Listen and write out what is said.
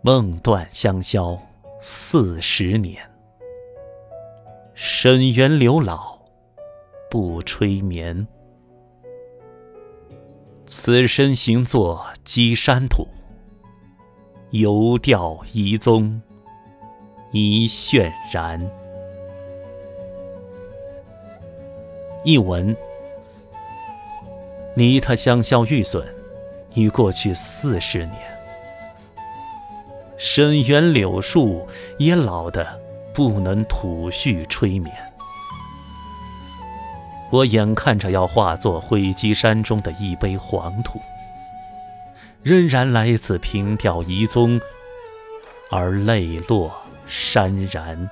梦断香消四十年，沈园柳老不吹眠。此身行作稽山土，游吊遗踪一渲然。译文：离他香消玉损，已过去四十年。深渊柳树也老得不能吐絮吹眠，我眼看着要化作灰积山中的一杯黄土，仍然来自凭吊遗踪而泪落潸然。